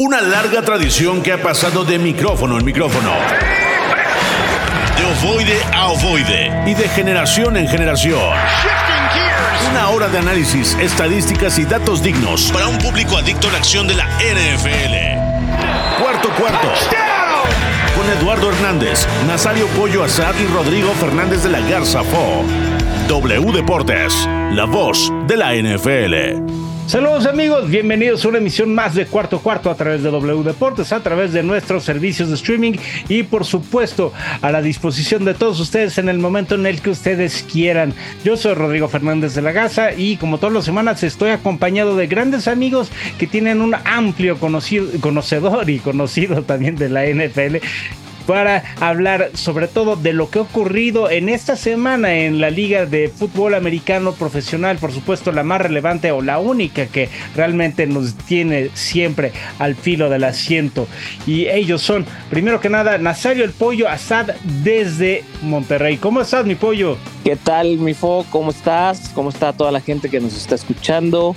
Una larga tradición que ha pasado de micrófono en micrófono. De ovoide a ovoide. Y de generación en generación. Una hora de análisis, estadísticas y datos dignos para un público adicto a la acción de la NFL. Cuarto cuarto. Con Eduardo Hernández, Nazario Pollo Azad y Rodrigo Fernández de la Garza Fo. W Deportes, la voz de la NFL. Saludos amigos, bienvenidos a una emisión más de Cuarto Cuarto a través de W Deportes, a través de nuestros servicios de streaming y por supuesto a la disposición de todos ustedes en el momento en el que ustedes quieran. Yo soy Rodrigo Fernández de la Gaza y como todas las semanas estoy acompañado de grandes amigos que tienen un amplio conocido, conocedor y conocido también de la NFL para hablar sobre todo de lo que ha ocurrido en esta semana en la Liga de Fútbol Americano Profesional, por supuesto la más relevante o la única que realmente nos tiene siempre al filo del asiento. Y ellos son, primero que nada, Nazario el Pollo Asad desde Monterrey. ¿Cómo estás, mi pollo? ¿Qué tal, mi Fo? ¿Cómo estás? ¿Cómo está toda la gente que nos está escuchando?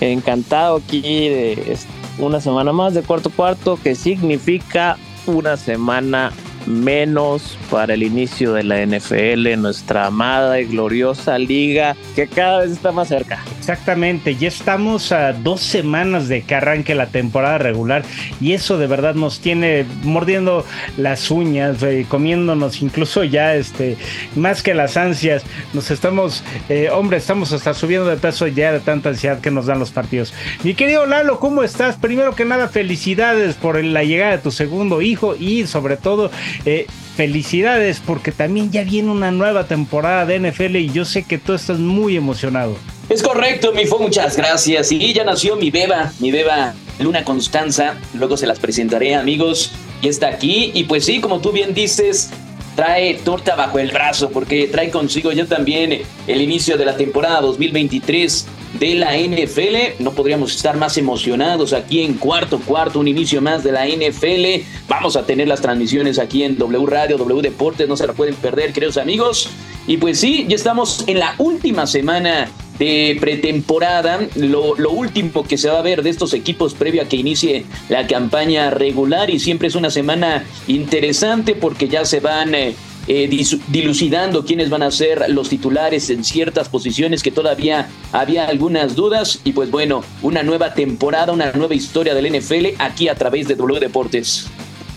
Encantado aquí de una semana más de cuarto cuarto, que significa una semana menos para el inicio de la NFL, nuestra amada y gloriosa liga que cada vez está más cerca. Exactamente, ya estamos a dos semanas de que arranque la temporada regular y eso de verdad nos tiene mordiendo las uñas, eh, comiéndonos incluso ya este más que las ansias, nos estamos, eh, hombre, estamos hasta subiendo de peso ya de tanta ansiedad que nos dan los partidos. Mi querido Lalo, ¿cómo estás? Primero que nada, felicidades por la llegada de tu segundo hijo y sobre todo eh, felicidades porque también ya viene una nueva temporada de NFL y yo sé que tú estás muy emocionado. Es correcto, mi fue muchas gracias. Y ya nació mi beba, mi beba Luna Constanza. Luego se las presentaré, amigos. Y está aquí. Y pues sí, como tú bien dices, trae torta bajo el brazo porque trae consigo ya también el inicio de la temporada 2023 de la NFL. No podríamos estar más emocionados aquí en cuarto cuarto, un inicio más de la NFL. Vamos a tener las transmisiones aquí en W Radio, W Deportes, no se la pueden perder, queridos amigos. Y pues sí, ya estamos en la última semana de pretemporada, lo, último que se va a ver de estos equipos previo a que inicie la campaña regular y siempre es una semana interesante porque ya se van eh, eh, dilucidando quiénes van a ser los titulares en ciertas posiciones que todavía había algunas dudas. Y pues bueno, una nueva temporada, una nueva historia del NFL aquí a través de W Deportes.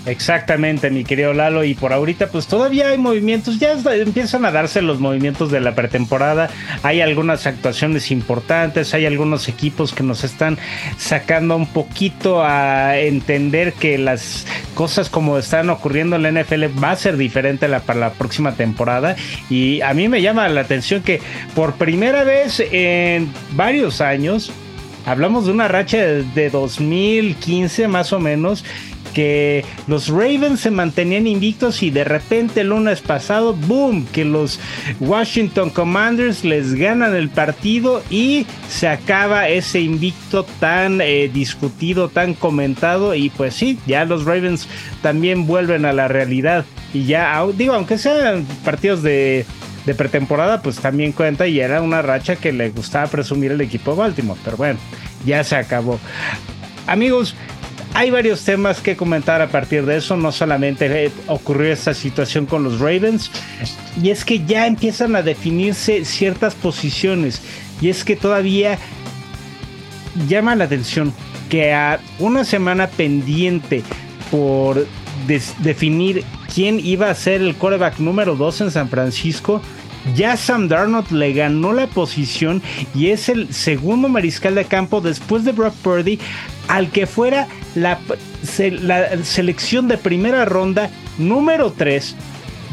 Exactamente, mi querido Lalo. Y por ahorita, pues todavía hay movimientos. Ya empiezan a darse los movimientos de la pretemporada. Hay algunas actuaciones importantes. Hay algunos equipos que nos están sacando un poquito a entender que las cosas como están ocurriendo en la NFL va a ser diferente para la próxima temporada. Y a mí me llama la atención que por primera vez en varios años. Hablamos de una racha de 2015 más o menos que los Ravens se mantenían invictos y de repente el lunes pasado, boom, que los Washington Commanders les ganan el partido y se acaba ese invicto tan eh, discutido, tan comentado y pues sí, ya los Ravens también vuelven a la realidad y ya, digo, aunque sean partidos de de pretemporada, pues también cuenta y era una racha que le gustaba presumir el equipo de Baltimore. Pero bueno, ya se acabó. Amigos, hay varios temas que comentar a partir de eso. No solamente ocurrió esta situación con los Ravens, y es que ya empiezan a definirse ciertas posiciones. Y es que todavía llama la atención que a una semana pendiente por definir quién iba a ser el quarterback número 2 en San Francisco, ya Sam Darnold le ganó la posición y es el segundo mariscal de campo después de Brock Purdy al que fuera la, selección de primera ronda número 3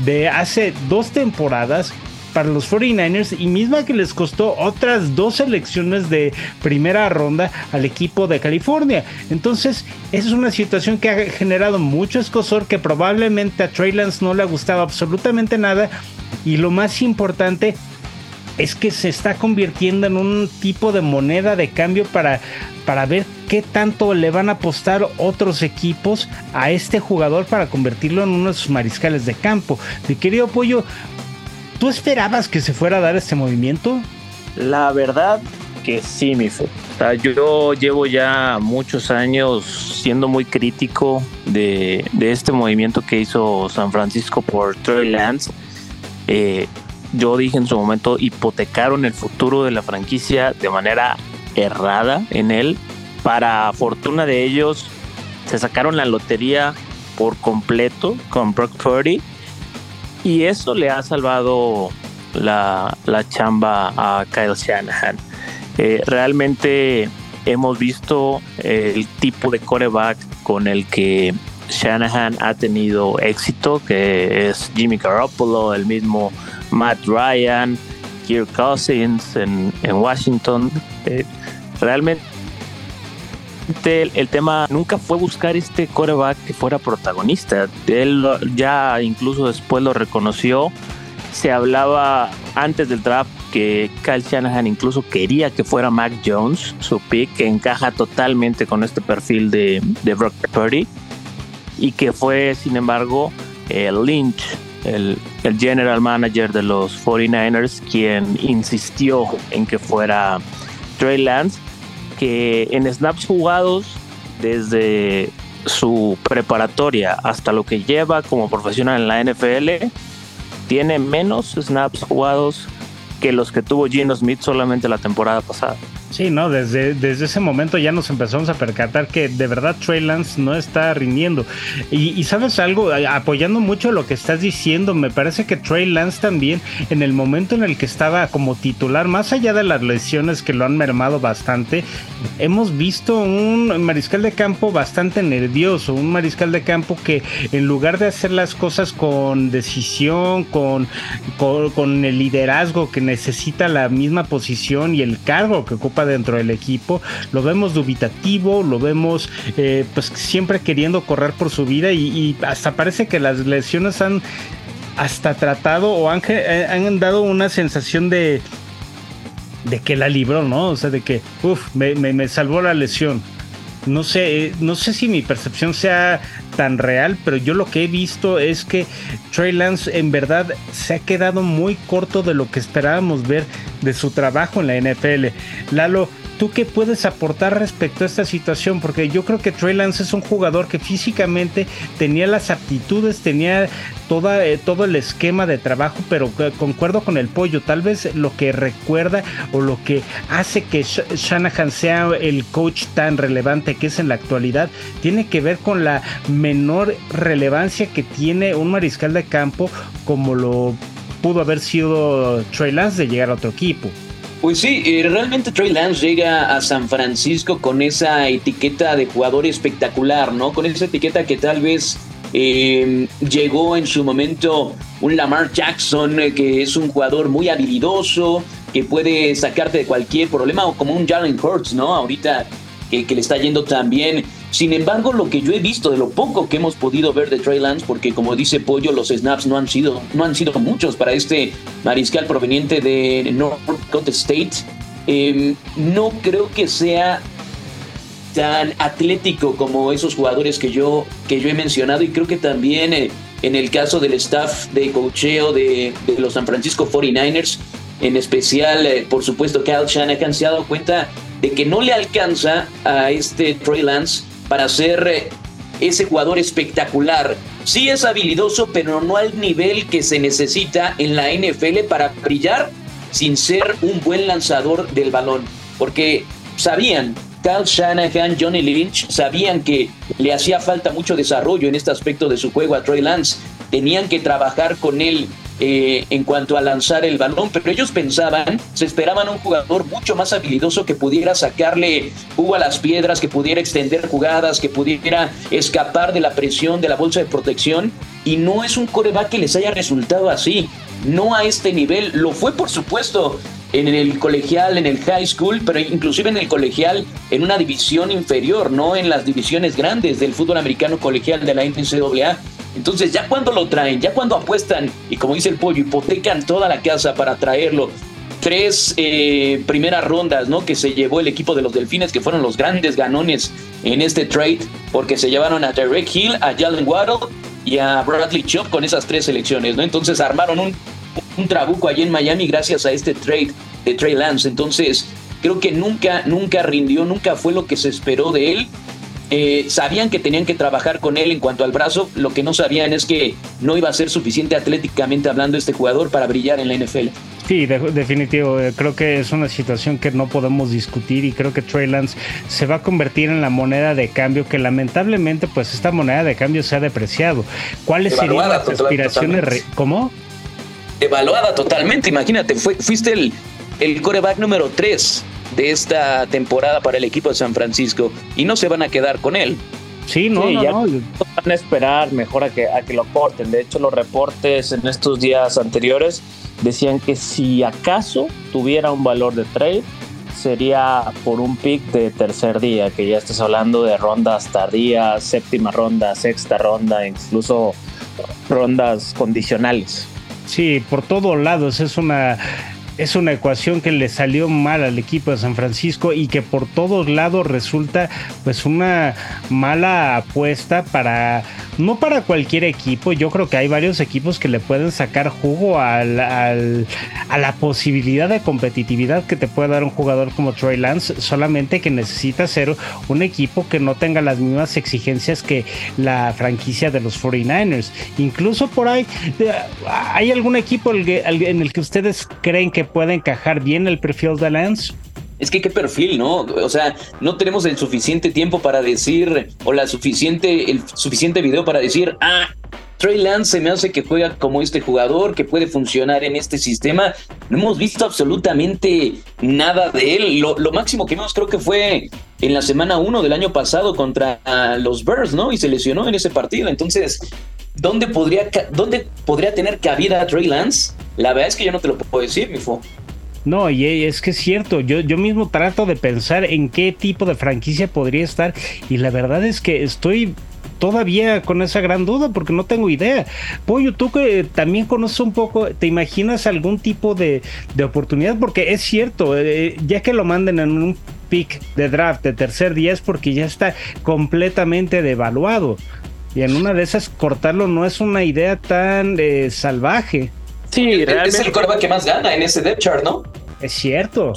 de hace dos temporadas para los 49ers y misma que les costó otras dos selecciones de primera ronda al equipo de California. Entonces, es una situación que ha generado mucho escosor que probablemente a Trey Lance no le ha gustado absolutamente nada y lo más importante es que se está convirtiendo en un tipo de moneda de cambio para, para ver qué tanto le van a apostar otros equipos a este jugador para convertirlo en uno de sus mariscales de campo. Mi querido Pollo, ¿tú esperabas que se fuera a dar este movimiento? La verdad, que sí, mi fe. yo llevo ya muchos años siendo muy crítico de, este movimiento que hizo San Francisco por Trey Lance. Eh, yo dije en su momento, hipotecaron el futuro de la franquicia de manera errada en él. Para fortuna de ellos, se sacaron la lotería por completo con Brock Purdy y eso le ha salvado la, chamba a Kyle Shanahan. Eh, realmente hemos visto el tipo de coreback con el que Shanahan ha tenido éxito, que es Jimmy Garoppolo, el mismo Matt Ryan, Kirk Cousins en, Washington. Eh, realmente el, tema nunca fue buscar este coreback que fuera protagonista. Él ya incluso después lo reconoció. Se hablaba antes del draft que Kyle Shanahan incluso quería que fuera Mac Jones, su pick, que encaja totalmente con este perfil de, de Brock Purdy. Y que fue, sin embargo, el Lynch, el, el general manager de los 49ers, quien insistió en que fuera Trey Lance que en snaps jugados desde su preparatoria hasta lo que lleva como profesional en la NFL, tiene menos snaps jugados que los que tuvo Gino Smith solamente la temporada pasada. Sí, no, desde, desde ese momento ya nos empezamos a percatar que de verdad Trey Lance no está rindiendo. Y, sabes algo, apoyando mucho lo que estás diciendo, me parece que Trey Lance también, en el momento en el que estaba como titular, más allá de las lesiones que lo han mermado bastante, hemos visto un mariscal de campo bastante nervioso, un mariscal de campo que en lugar de hacer las cosas con decisión, con, con el liderazgo que necesita la misma posición y el cargo que ocupa dentro del equipo, lo vemos dubitativo, lo vemos eh, pues siempre queriendo correr por su vida y, hasta parece que las lesiones han hasta tratado o han, eh, han dado una sensación de de que la libró, ¿no? O sea, de que, uff, me, me, salvó la lesión. No sé, no sé si mi percepción sea tan real, pero yo lo que he visto es que Trey Lance en verdad se ha quedado muy corto de lo que esperábamos ver de su trabajo en la NFL. Lalo, ¿Tú qué puedes aportar respecto a esta situación? Porque yo creo que Trey Lance es un jugador que físicamente tenía las aptitudes, tenía toda, eh, todo el esquema de trabajo, pero concuerdo con el pollo. Tal vez lo que recuerda o lo que hace que Shanahan sea el coach tan relevante que es en la actualidad tiene que ver con la menor relevancia que tiene un mariscal de campo como lo pudo haber sido Trey Lance de llegar a otro equipo. Pues sí, eh, realmente Trey Lance llega a San Francisco con esa etiqueta de jugador espectacular, ¿no? Con esa etiqueta que tal vez eh, llegó en su momento un Lamar Jackson, eh, que es un jugador muy habilidoso, que puede sacarte de cualquier problema, o como un Jalen Hurts, ¿no? Ahorita que, que le está yendo tan bien sin embargo, lo que yo he visto de lo poco que hemos podido ver de Trey Lance, porque como dice Pollo, los snaps no han sido, no han sido muchos para este mariscal proveniente de North Dakota State, em, no creo que sea tan atlético como esos jugadores que yo, que yo he mencionado y creo que también eh, en el caso del staff de cocheo de, los San Francisco 49ers, en especial, eh, por supuesto, Kyle Shanahan se ha dado cuenta de que no le alcanza a este Trey Lance para ser eh, ese jugador espectacular. Sí es habilidoso, pero no al nivel que se necesita en la NFL para brillar sin ser un buen lanzador del balón. Porque sabían, Kyle Shanahan, Johnny Lynch, sabían que le hacía falta mucho desarrollo en este aspecto de su juego a Trey Lance. Tenían que trabajar con él eh, en cuanto a lanzar el balón, pero ellos pensaban, se esperaban un jugador mucho más habilidoso que pudiera sacarle jugo a las piedras, que pudiera extender jugadas, que pudiera escapar de la presión de la bolsa de protección, y no es un coreback que les haya resultado así, no a este nivel, lo fue por supuesto en el colegial, en el high school, pero inclusive en el colegial en una división inferior, no en las divisiones grandes del fútbol americano colegial de la NCAA. Entonces ya cuando lo traen, ya cuando apuestan y como dice el pollo, hipotecan toda la casa para traerlo, tres eh, primeras rondas, ¿no? Que se llevó el equipo de los Delfines, que fueron los grandes ganones en este trade, porque se llevaron a Derek Hill, a Jalen Waddle y a Bradley Chop con esas tres selecciones, ¿no? Entonces armaron un, un trabuco allí en Miami gracias a este trade de Trey Lance. Entonces, creo que nunca, nunca rindió, nunca fue lo que se esperó de él. Eh, sabían que tenían que trabajar con él en cuanto al brazo, lo que no sabían es que no iba a ser suficiente atléticamente hablando este jugador para brillar en la NFL. Sí, definitivo. Eh, creo que es una situación que no podemos discutir y creo que Trey Lance se va a convertir en la moneda de cambio que lamentablemente pues esta moneda de cambio se ha depreciado. ¿Cuáles serían las aspiraciones? ¿Cómo? Evaluada totalmente. Imagínate, fuiste el, el coreback número 3 de esta temporada para el equipo de San Francisco y no se van a quedar con él. Sí, no, no, ya van a esperar mejor a que, a que lo corten. De hecho, los reportes en estos días anteriores decían que si acaso tuviera un valor de trade, sería por un pick de tercer día, que ya estás hablando de rondas tardías, séptima ronda, sexta ronda, incluso rondas condicionales. Sí, por todos lados es una es una ecuación que le salió mal al equipo de San Francisco y que por todos lados resulta pues una mala apuesta para no para cualquier equipo. Yo creo que hay varios equipos que le pueden sacar jugo al, a la posibilidad de competitividad que te puede dar un jugador como Troy Lance, solamente que necesita ser un equipo que no tenga las mismas exigencias que la franquicia de los 49ers. Incluso por ahí, ¿hay algún equipo en el que ustedes creen que puede encajar bien el perfil de Lance. Es que qué perfil, ¿no? O sea, no tenemos el suficiente tiempo para decir, o la suficiente, el suficiente video para decir, ah, Trey Lance se me hace que juega como este jugador, que puede funcionar en este sistema. No hemos visto absolutamente nada de él. Lo, máximo que vimos creo que fue en la semana 1 del año pasado contra los Bears, ¿no? Y se lesionó en ese partido. Entonces, ¿dónde podría, dónde podría tener cabida Trey Lance? La verdad es que yo no te lo puedo decir, mi fo. No, y es que es cierto, yo, yo mismo trato de pensar en qué tipo de franquicia podría estar y la verdad es que estoy todavía con esa gran duda porque no tengo idea. Pollo, tú que también conoces un poco, ¿te imaginas algún tipo de, oportunidad? Porque es cierto, eh, ya que lo manden en un pick de draft de tercer día es porque ya está completamente devaluado. Y en una de esas cortarlo no es una idea tan eh, salvaje. Sí, realmente. Es el coreback que más gana en ese depth chart, ¿no? Es cierto.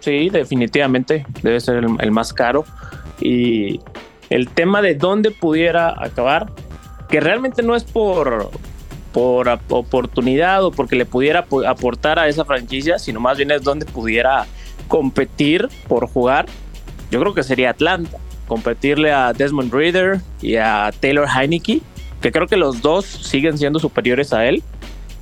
Sí, definitivamente. Debe ser el, más caro. Y el tema de dónde pudiera acabar, que realmente no es por, por oportunidad o porque le pudiera aportar a esa franquicia, sino más bien es donde pudiera competir por jugar. Yo creo que sería Atlanta competirle a Desmond Reader y a Taylor Heineke, que creo que los dos siguen siendo superiores a él,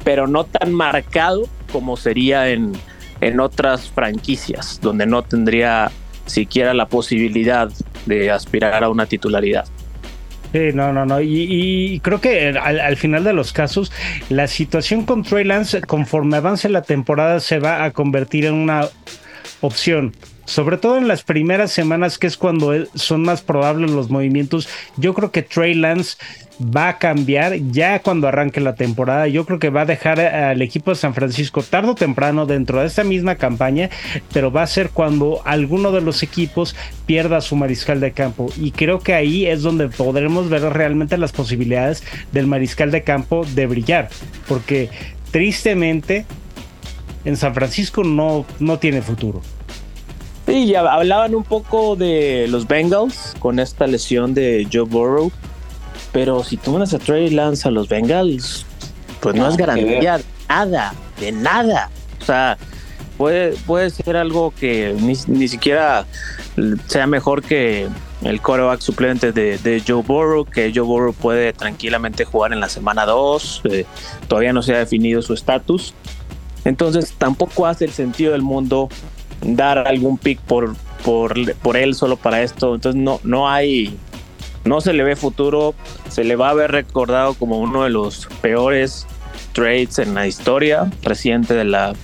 pero no tan marcado como sería en, en otras franquicias, donde no tendría siquiera la posibilidad de aspirar a una titularidad. Sí, no, no, no. Y, creo que al, al, final de los casos, la situación con Trey Lance, conforme avance la temporada, se va a convertir en una opción sobre todo en las primeras semanas, que es cuando son más probables los movimientos. Yo creo que Trey Lance va a cambiar ya cuando arranque la temporada. Yo creo que va a dejar al equipo de San Francisco tarde o temprano dentro de esta misma campaña, pero va a ser cuando alguno de los equipos pierda su mariscal de campo. Y creo que ahí es donde podremos ver realmente las posibilidades del mariscal de campo de brillar, porque tristemente en San Francisco no, no tiene futuro. Sí, ya hablaban un poco de los Bengals con esta lesión de Joe Burrow. Pero si tú a Trey Lance a los Bengals, pues no, es garantía nada, de nada. O sea, puede, puede ser algo que ni, siquiera sea mejor que el coreback suplente de, Joe Burrow, que Joe Burrow puede tranquilamente jugar en la semana 2. Eh, todavía no se ha definido su estatus. Entonces tampoco hace el sentido del mundo dar algún pick por, por, por él solo para esto. Entonces no, no hay, no se le ve futuro. Se le va a ver recordado como uno de los peores trades en la historia reciente de la,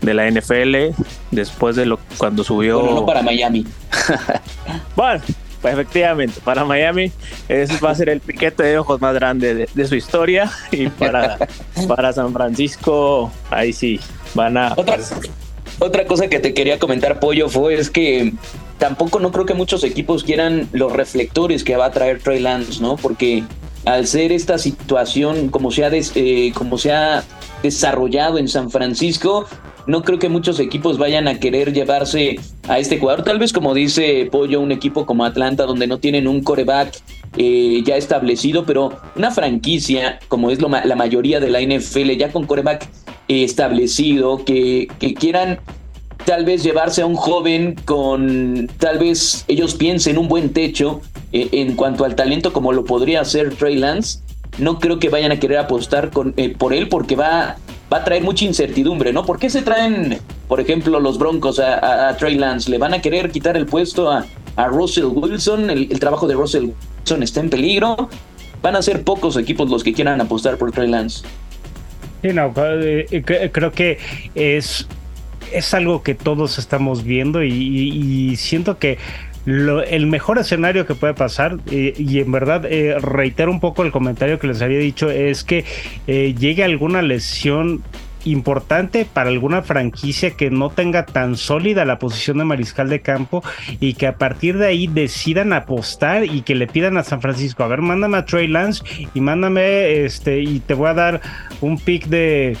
de la NFL después de lo cuando subió. no para Miami. bueno, pues efectivamente, para Miami ese va a ser el piquete de ojos más grande de, su historia y para, para San Francisco ahí sí van a. Otra cosa que te quería comentar, Pollo, fue es que tampoco no creo que muchos equipos quieran los reflectores que va a traer Trey Lance, ¿no? Porque al ser esta situación como se ha, eh, como se ha desarrollado en San Francisco, no creo que muchos equipos vayan a querer llevarse a este jugador. Tal vez, como dice Pollo, un equipo como Atlanta, donde no tienen un coreback eh, ya establecido, pero una franquicia, como es lo, la mayoría de la NFL, ya con coreback establecido, que, que quieran tal vez llevarse a un joven con, tal vez ellos piensen un buen techo eh, en cuanto al talento como lo podría hacer Trey Lance, no creo que vayan a querer apostar con, por él porque va va a traer mucha incertidumbre, ¿no? ¿Por qué se traen, por ejemplo, los Broncos a, Trey Lance? ¿Le van a querer quitar el puesto a, Russell Wilson? El, trabajo de Russell Wilson está en peligro. Van a ser pocos equipos los que quieran apostar por Trey Lance. Sí, no, eh, eh, creo que es, es algo que todos estamos viendo y siento que el mejor escenario que puede pasar, eh, y en verdad eh, reitero un poco el comentario que les había dicho, es que eh, llegue alguna lesión importante para alguna franquicia que no tenga tan sólida la posición de mariscal de campo y que a partir de ahí decidan apostar y que le pidan a San Francisco, a ver, mándame a Trey Lance y mándame este y te voy a dar un pick de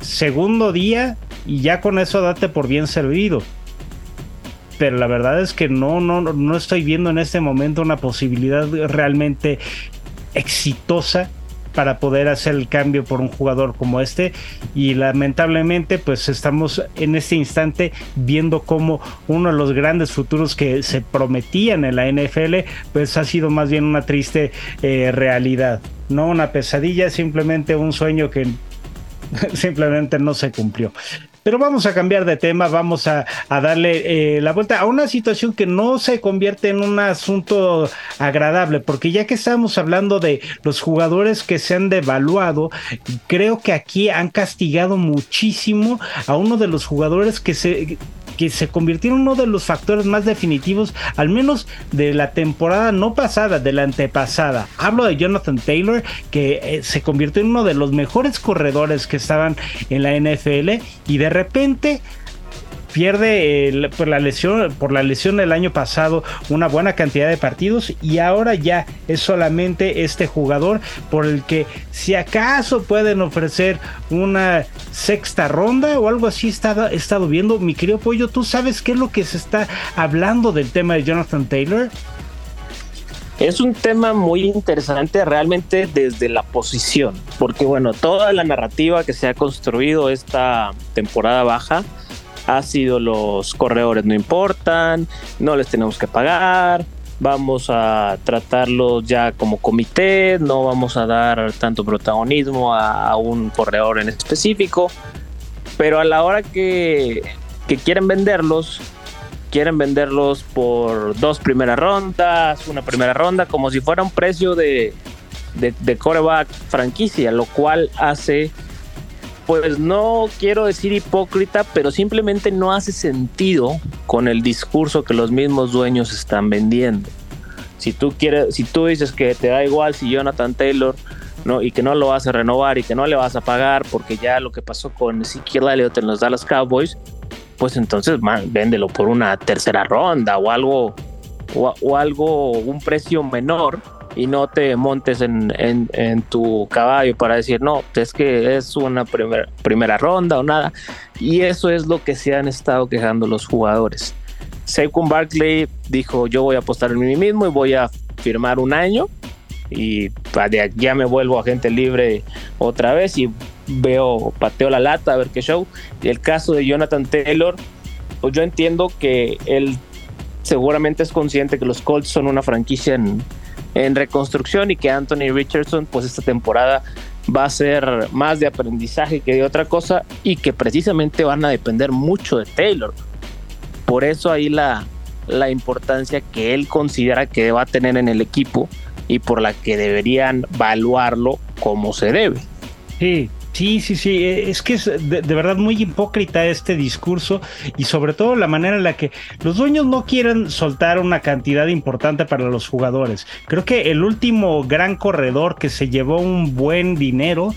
segundo día y ya con eso date por bien servido pero la verdad es que no, no, no estoy viendo en este momento una posibilidad realmente exitosa para poder hacer el cambio por un jugador como este. Y lamentablemente pues estamos en este instante viendo como uno de los grandes futuros que se prometían en la NFL pues ha sido más bien una triste eh, realidad no una pesadilla simplemente un sueño que simplemente no se cumplió pero vamos a cambiar de tema, vamos a, darle eh, la vuelta a una situación que no se convierte en un asunto agradable, porque ya que estamos hablando de los jugadores que se han devaluado, creo que aquí han castigado muchísimo a uno de los jugadores que se que se convirtió en uno de los factores más definitivos, al menos de la temporada no pasada, de la antepasada. Hablo de Jonathan Taylor, que eh, se convirtió en uno de los mejores corredores que estaban en la NFL y de repente pierde por la lesión por la lesión del año pasado una buena cantidad de partidos y ahora ya es solamente este jugador por el que si acaso pueden ofrecer una sexta ronda o algo así he estado viendo mi querido pollo tú sabes qué es lo que se está hablando del tema de Jonathan Taylor es un tema muy interesante realmente desde la posición, porque bueno, toda la narrativa que se ha construido esta temporada baja ha sido los corredores no importan, no les tenemos que pagar, vamos a tratarlos ya como comité, no vamos a dar tanto protagonismo a, un corredor en específico, pero a la hora que, quieren venderlos, quieren venderlos por dos primeras rondas, una primera ronda, como si fuera un precio de, de, de coreback franquicia, lo cual hace pues no quiero decir hipócrita, pero simplemente no hace sentido con el discurso que los mismos dueños están vendiendo. Si tú quieres, si tú dices que te da igual si Jonathan Taylor no y que no lo vas a renovar y que no le vas a pagar porque ya lo que pasó con Ezekiel Elliott en los Dallas Cowboys, pues entonces man, véndelo por una tercera ronda o algo o algo un precio menor y no te montes en, en, tu caballo para decir, no, es que es una primera primera ronda o nada. Y eso es lo que se han estado quejando los jugadores. Saquon Barkley dijo, yo voy a apostar en mí mismo y voy a firmar un año y ya me vuelvo agente libre otra vez y veo, pateo la lata a ver qué show. Y el caso de Jonathan Taylor, pues yo entiendo que él seguramente es consciente que los Colts son una franquicia en, en reconstrucción y que Anthony Richardson pues esta temporada va a ser más de aprendizaje que de otra cosa y que precisamente van a depender mucho de Taylor. Por eso ahí la, la importancia que él considera que va a tener en el equipo y por la que deberían evaluarlo como se debe. Sí, Sí, sí, sí, eh, es que es de, verdad muy hipócrita este discurso y sobre todo la manera en la que los dueños no quieren soltar una cantidad importante para los jugadores. Creo que el último gran corredor que se llevó un buen dinero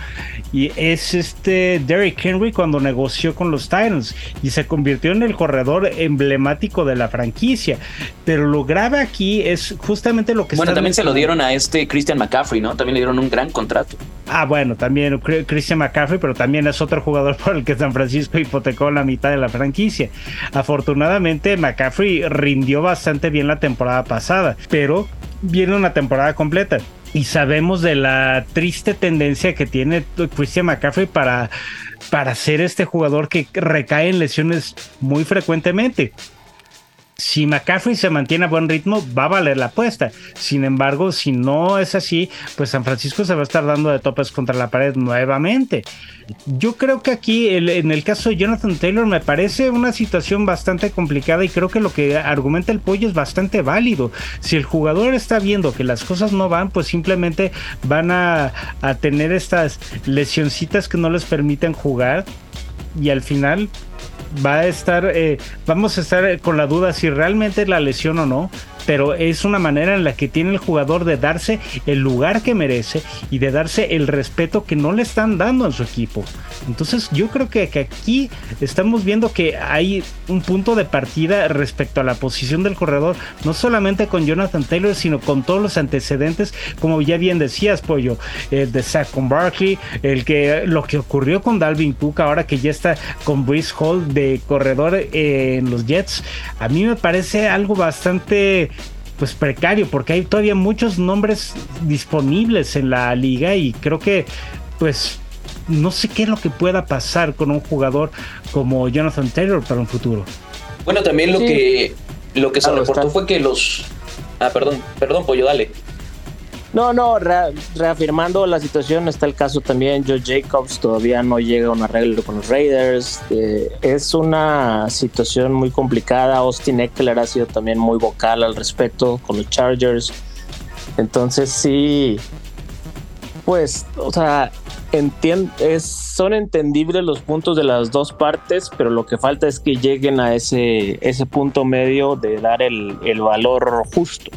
y es este Derrick Henry cuando negoció con los Titans y se convirtió en el corredor emblemático de la franquicia. Pero lo grave aquí es justamente lo que... Bueno, también se lo dieron a este Christian McCaffrey, ¿no? También le dieron un gran contrato. Ah, bueno, también Christian McCaffrey, pero también es otro jugador por el que San Francisco hipotecó la mitad de la franquicia. Afortunadamente, McCaffrey rindió bastante bien la temporada pasada, pero viene una temporada completa. Y sabemos de la triste tendencia que tiene Christian McCaffrey para, para ser este jugador que recae en lesiones muy frecuentemente si McCaffrey se mantiene a buen ritmo, va a valer la apuesta. Sin embargo, si no es así, pues San Francisco se va a estar dando de topes contra la pared nuevamente. Yo creo que aquí, en el caso de Jonathan Taylor, me parece una situación bastante complicada y creo que lo que argumenta el pollo es bastante válido. Si el jugador está viendo que las cosas no van, pues simplemente van a, a tener estas lesioncitas que no les permiten jugar y al final va a estar, eh, vamos a estar con la duda si realmente es la lesión o no, pero es una manera en la que tiene el jugador de darse el lugar que merece y de darse el respeto que no le están dando en su equipo. Entonces yo creo que, aquí estamos viendo que hay un punto de partida respecto a la posición del corredor, no solamente con Jonathan Taylor, sino con todos los antecedentes, como ya bien decías, Pollo, el de Zach con Barkley, el que lo que ocurrió con Dalvin Cook ahora que ya está con Brice Hall de corredor en los Jets, a mí me parece algo bastante pues precario porque hay todavía muchos nombres disponibles en la liga y creo que pues no sé qué es lo que pueda pasar con un jugador como Jonathan Taylor para un futuro. Bueno, también lo que lo que se reportó fue que los Ah, perdón, perdón, Pollo, dale. No, no, reafirmando la situación está el caso también, Joe Jacobs todavía no llega a un arreglo con los Raiders, eh, es una situación muy complicada, Austin Eckler ha sido también muy vocal al respecto con los Chargers, entonces sí, pues, o sea, son entendibles los puntos de las dos partes, pero lo que falta es que lleguen a ese, ese punto medio de dar el, el valor justo.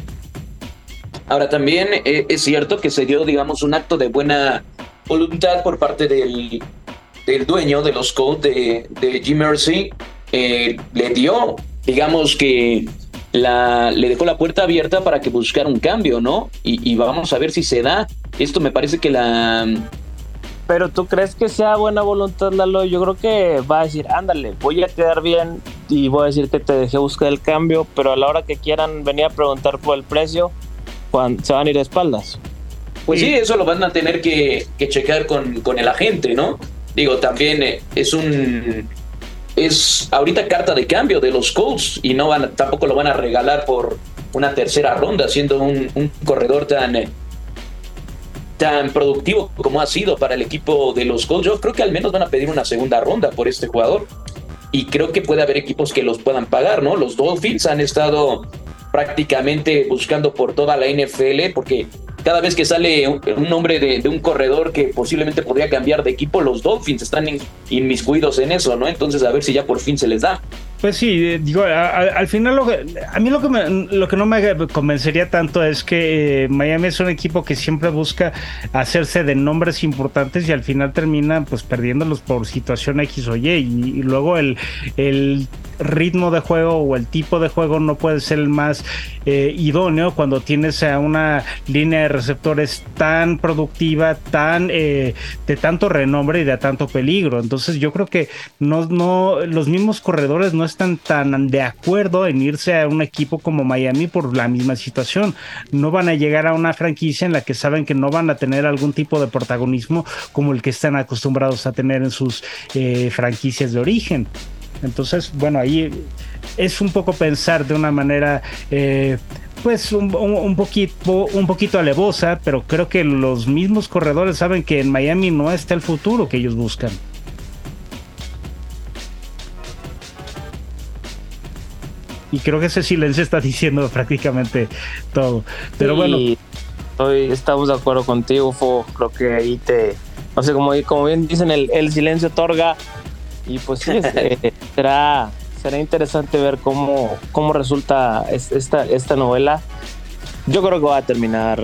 Ahora también eh, es cierto que se dio, digamos, un acto de buena voluntad por parte del, del dueño de los Colts de, de G Mercy. Eh, le dio, digamos que la, le dejó la puerta abierta para que buscara un cambio, ¿no? Y, y vamos a ver si se da. Esto me parece que la, pero tú crees que sea buena voluntad, Lalo? Yo creo que va a decir, ándale, voy a quedar bien y voy a decir que te dejé buscar el cambio, pero a la hora que quieran venir a preguntar por el precio, se van a ir de espaldas. Pues sí, eso lo van a tener que, checar con, con, el agente, ¿no? Digo, también eh, es un. Es ahorita carta de cambio de los Colts y no van, tampoco lo van a regalar por una tercera ronda, siendo un, corredor tan, eh, tan productivo como ha sido para el equipo de los Colts. Yo creo que al menos van a pedir una segunda ronda por este jugador. Y creo que puede haber equipos que los puedan pagar, ¿no? Los Dolphins han estado prácticamente buscando por toda la NFL, porque cada vez que sale un, nombre de, un corredor que posiblemente podría cambiar de equipo, los Dolphins están inmiscuidos en eso, ¿no? Entonces a ver si ya por fin se les da. Pues sí, eh, digo, al final lo que, a mí lo que, lo que no me convencería tanto es que eh, Miami es un equipo que siempre busca hacerse de nombres importantes y al final termina pues perdiéndolos por situación X o Y y, luego el, el ritmo de juego o el tipo de juego no puede ser el más eh, idóneo cuando tienes a una línea de receptores tan productiva, tan de tanto renombre y de tanto peligro. Entonces yo creo que no, no, los mismos corredores no están tan de acuerdo en irse a un equipo como Miami por la misma situación. No van a llegar a una franquicia en la que saben que no van a tener algún tipo de protagonismo como el que están acostumbrados a tener en sus eh, franquicias de origen. Entonces, bueno, ahí es un poco pensar de una manera... Eh, pues un, poquito, un poquito alevosa, pero creo que los mismos corredores saben que en Miami no está el futuro que ellos buscan. Y creo que ese silencio está diciendo prácticamente todo. Pero bueno. Hoy estamos de acuerdo contigo, Fo. Creo que ahí te. No sé, como, como bien dicen, el, el silencio otorga. Y pues sí, este, será, será interesante ver cómo, cómo resulta esta, esta novela. Yo creo que va a terminar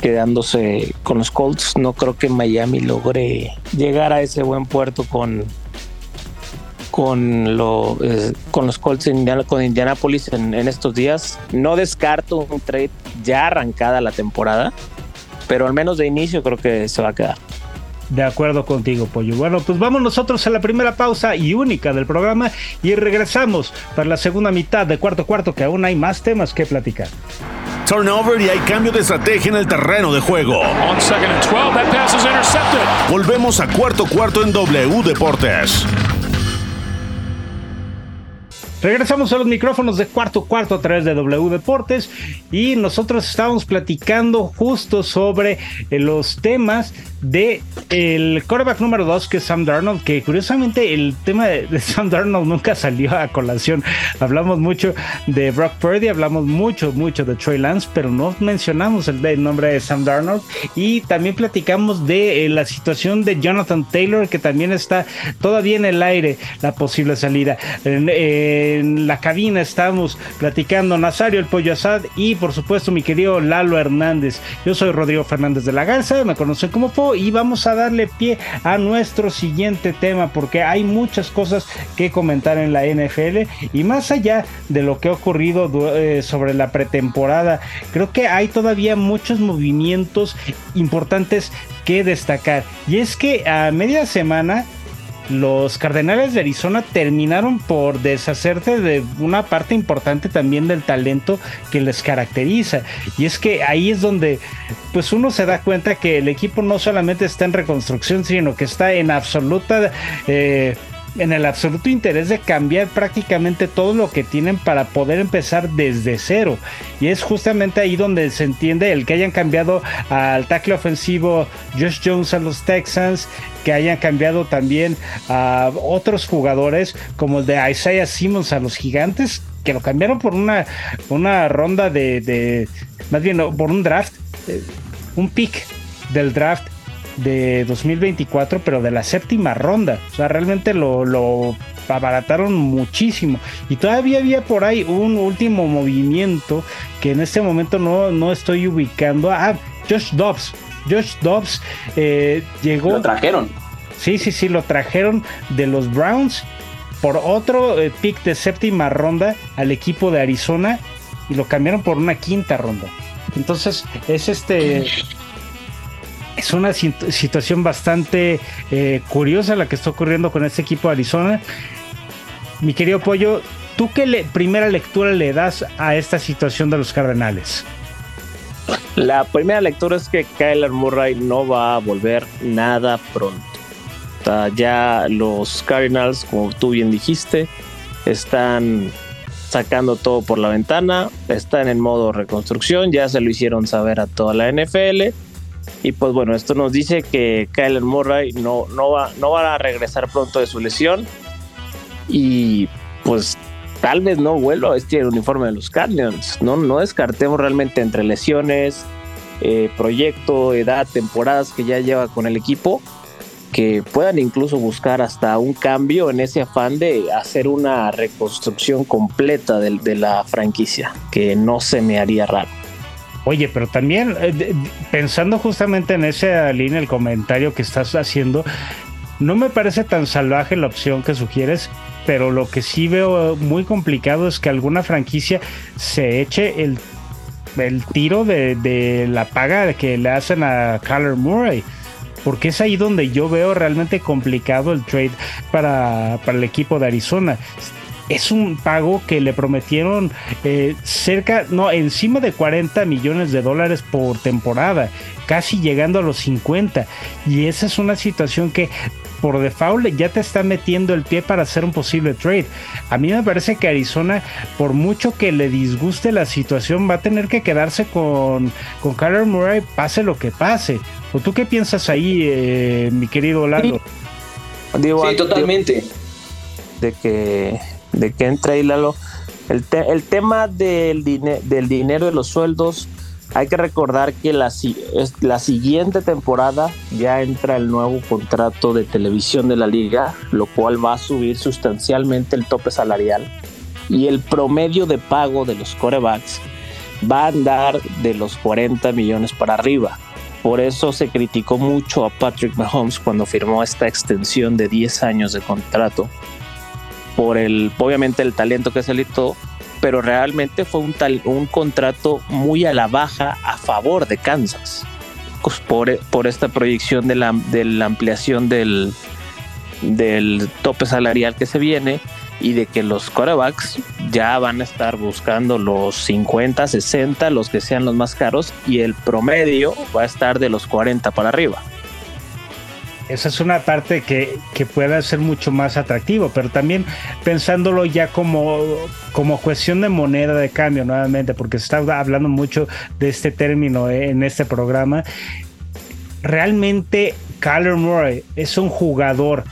quedándose con los Colts. No creo que Miami logre llegar a ese buen puerto con, con, lo, eh, con los Colts en Indiana, con Indianapolis en, estos días. No descarto un trade ya arrancada la temporada, pero al menos de inicio creo que se va a quedar. De acuerdo contigo, Pollo. Bueno, pues vamos nosotros a la primera pausa y única del programa y regresamos para la segunda mitad de cuarto cuarto, que aún hay más temas que platicar. Turnover y hay cambio de estrategia en el terreno de juego. Volvemos a cuarto cuarto en W Deportes. Regresamos a los micrófonos de cuarto cuarto a través de W Deportes y nosotros estábamos platicando justo sobre eh, los temas de el quarterback número 2 que es Sam Darnold, que curiosamente el tema de, Sam Darnold nunca salió a colación. Hablamos mucho de Brock Purdy, hablamos mucho, mucho de Troy Lance, pero no mencionamos el, nombre de Sam Darnold y también platicamos de eh, la situación de Jonathan Taylor, que también está todavía en el aire la posible salida. En, la cabina estamos platicando Nazario el Pollo Asad y por supuesto mi querido Lalo Hernández. Yo soy Rodrigo Fernández de la Garza, me conocen como Po y vamos a darle pie a nuestro siguiente tema porque hay muchas cosas que comentar en la NFL y más allá de lo que ha ocurrido eh, sobre la pretemporada, creo que hay todavía muchos movimientos importantes que destacar. Y es que a media semana los Cardenales de Arizona terminaron por deshacerse de una parte importante también del talento que les caracteriza. Y es que ahí es donde pues uno se da cuenta que el equipo no solamente está en reconstrucción, sino que está en absoluta... Eh, en el absoluto interés de cambiar prácticamente todo lo que tienen para poder empezar desde cero. Y es justamente ahí donde se entiende el que hayan cambiado al tackle ofensivo Josh Jones a los Texans, que hayan cambiado también a otros jugadores como el de Isaiah Simmons a los Gigantes, que lo cambiaron por una, una ronda de, más bien por un draft, eh, un pick del draft de 2024, pero de la séptima ronda. O sea, realmente lo, lo abarataron muchísimo. Y todavía había por ahí un último movimiento que en este momento no, no estoy ubicando. Ah, Josh Dobbs. Josh Dobbs eh, llegó. Lo trajeron. Sí, sí, sí, lo trajeron de los Browns por otro eh, pick de séptima ronda al equipo de Arizona y lo cambiaron por una quinta ronda. Entonces, es este es una situación bastante eh, curiosa la que está ocurriendo con este equipo de Arizona. Mi querido Pollo, ¿tú qué primera lectura le das a esta situación de los Cardenales? La primera lectura es que Kyler Murray no va a volver nada pronto. ya los Cardinals, como tú bien dijiste, están sacando todo por la ventana, están en modo reconstrucción, ya se lo hicieron saber a toda la NFL y pues bueno, esto nos dice que Kyler Murray no, no, va, no va a regresar pronto de su lesión. Y pues tal vez no vuelva a vestir el uniforme de los Cardinals. No, no descartemos realmente entre lesiones, eh, proyecto, edad, temporadas que ya lleva con el equipo, que puedan incluso buscar hasta un cambio en ese afán de hacer una reconstrucción completa de la franquicia, que no se me haría raro. Oye, pero también eh, pensando justamente en esa línea, el comentario que estás haciendo, no me parece tan salvaje la opción que sugieres, pero lo que sí veo muy complicado es que alguna franquicia se eche el, el tiro de, la paga que le hacen a Kyler Murray. Porque es ahí donde yo veo realmente complicado el trade para, para el equipo de Arizona es un pago que le prometieron eh, cerca, no, encima de 40 millones de dólares por temporada, casi llegando a los 50. Y esa es una situación que por default ya te está metiendo el pie para hacer un posible trade. A mí me parece que Arizona, por mucho que le disguste la situación, va a tener que quedarse con, con Kyler Murray, pase lo que pase. ¿O tú qué piensas ahí, eh, mi querido Lalo? Sí, totalmente. De que de que entra ahí Lalo. El, tema del, del dinero de los sueldos, hay que recordar que la, la siguiente temporada ya entra el nuevo contrato de televisión de la liga, lo cual va a subir sustancialmente el tope salarial. Y el promedio de pago de los corebacks va a andar de los 40 millones para arriba. Por eso se criticó mucho a Patrick Mahomes cuando firmó esta extensión de 10 años de contrato por el, obviamente el talento que se le pero realmente fue un, tal, un contrato muy a la baja a favor de Kansas. por, por esta proyección de la, de la ampliación del, del tope salarial que se viene y de que los corebacks ya van a estar buscando los 50, 60, los que sean los más caros y el promedio va a estar de los 40 para arriba. Esa es una parte que, que pueda ser mucho más atractivo, pero también pensándolo ya como, como cuestión de moneda de cambio nuevamente, porque se está hablando mucho de este término en este programa. Realmente Kyler Murray es un jugador